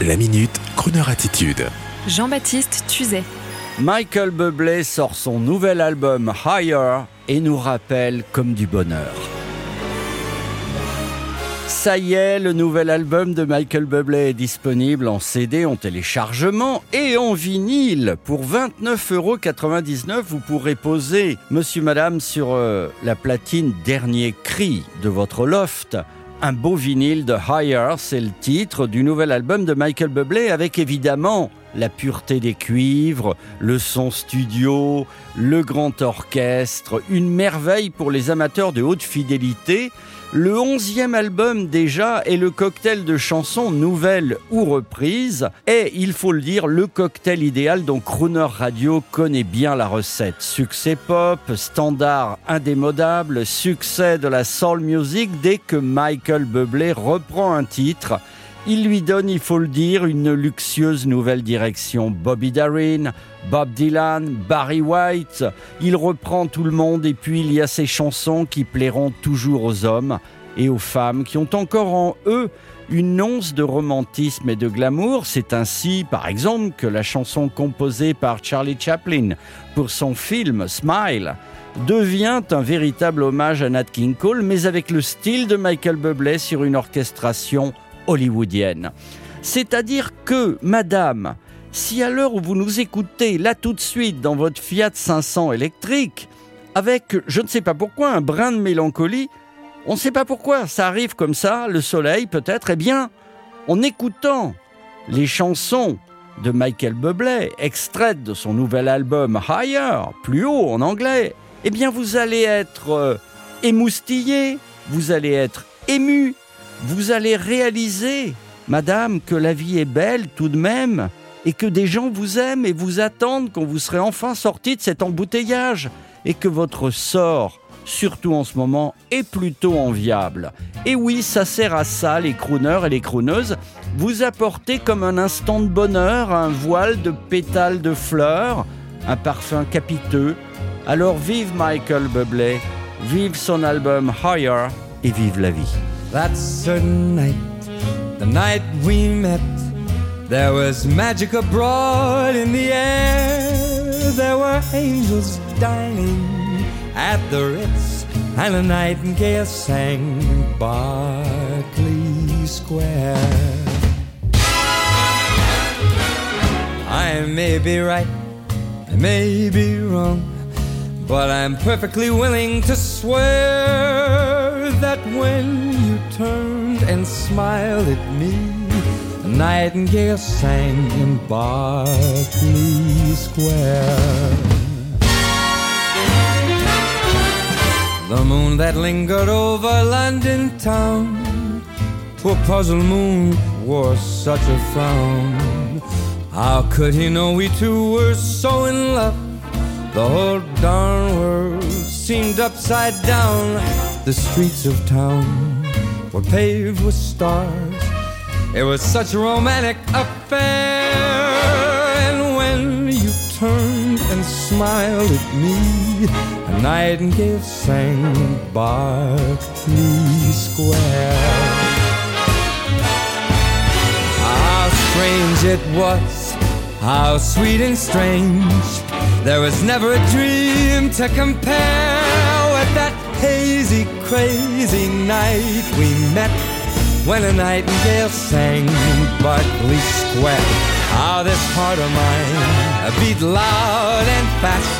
La minute, Kroneur attitude. Jean-Baptiste Tuzet. Michael Bublé sort son nouvel album Higher et nous rappelle comme du bonheur. Ça y est, le nouvel album de Michael Bublé est disponible en CD, en téléchargement et en vinyle. Pour 29,99€, vous pourrez poser Monsieur Madame sur euh, la platine Dernier Cri de votre loft. Un beau vinyle de Higher, c'est le titre du nouvel album de Michael Bublé avec évidemment la pureté des cuivres, le son studio, le grand orchestre, une merveille pour les amateurs de haute fidélité. Le onzième album déjà est le cocktail de chansons nouvelles ou reprises et, il faut le dire, le cocktail idéal dont Crooner Radio connaît bien la recette. Succès pop, standard indémodable, succès de la soul music dès que Michael Bublé reprend un titre il lui donne, il faut le dire, une luxueuse nouvelle direction. Bobby Darin, Bob Dylan, Barry White, il reprend tout le monde et puis il y a ces chansons qui plairont toujours aux hommes et aux femmes qui ont encore en eux une once de romantisme et de glamour. C'est ainsi, par exemple, que la chanson composée par Charlie Chaplin pour son film Smile devient un véritable hommage à Nat King Cole, mais avec le style de Michael Bublé sur une orchestration hollywoodienne. C'est-à-dire que, madame, si à l'heure où vous nous écoutez, là tout de suite, dans votre Fiat 500 électrique, avec, je ne sais pas pourquoi, un brin de mélancolie, on ne sait pas pourquoi, ça arrive comme ça, le soleil peut-être, eh bien, en écoutant les chansons de Michael Bublé, extraites de son nouvel album Higher, plus haut en anglais, eh bien vous allez être euh, émoustillé, vous allez être ému, vous allez réaliser, madame, que la vie est belle tout de même et que des gens vous aiment et vous attendent quand vous serez enfin sorti de cet embouteillage et que votre sort, surtout en ce moment, est plutôt enviable. Et oui, ça sert à ça, les crooners et les crooneuses, vous apportez comme un instant de bonheur un voile de pétales de fleurs, un parfum capiteux. Alors vive Michael Bublé, vive son album Higher et vive la vie. That certain night, the night we met, there was magic abroad in the air. There were angels dining at the Ritz, and a nightingale sang in Berkeley Square. I may be right, I may be wrong, but I'm perfectly willing to swear that when you turned and smiled at me. A nightingale sang in Berkeley Square. The moon that lingered over London town, poor puzzled moon wore such a frown. How could he know we two were so in love? The whole darn world seemed upside down. The streets of town were paved with stars. It was such a romantic affair. And when you turned and smiled at me, a nightingale sang Berkeley Square. How strange it was, how sweet and strange. There was never a dream to compare with that hazy, crazy night we met when a nightingale sang Berkeley Square. How this heart of mine beat loud and fast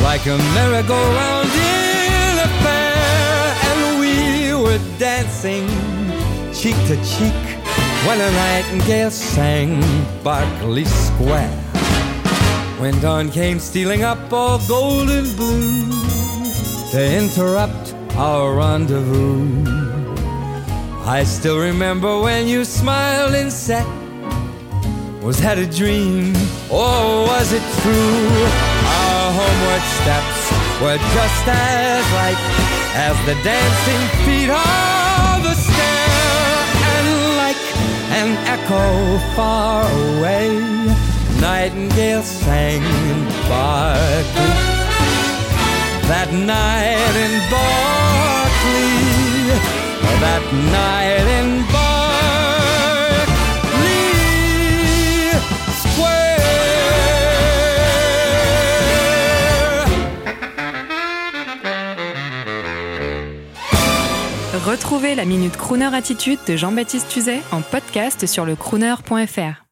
like a merry-go-round in a fair, and we were dancing cheek to cheek when a nightingale sang Berkeley Square. When dawn came stealing up all golden blue to interrupt our rendezvous. I still remember when you smiled and said, Was that a dream or was it true? Our homeward steps were just as light as the dancing feet of a stair, and like an echo far away, nightingale sang in Berkeley. that night in Berkeley, that night in Berkeley Square. Retrouvez la Minute Crooner Attitude de Jean-Baptiste Tuzet en podcast sur le crooner.fr.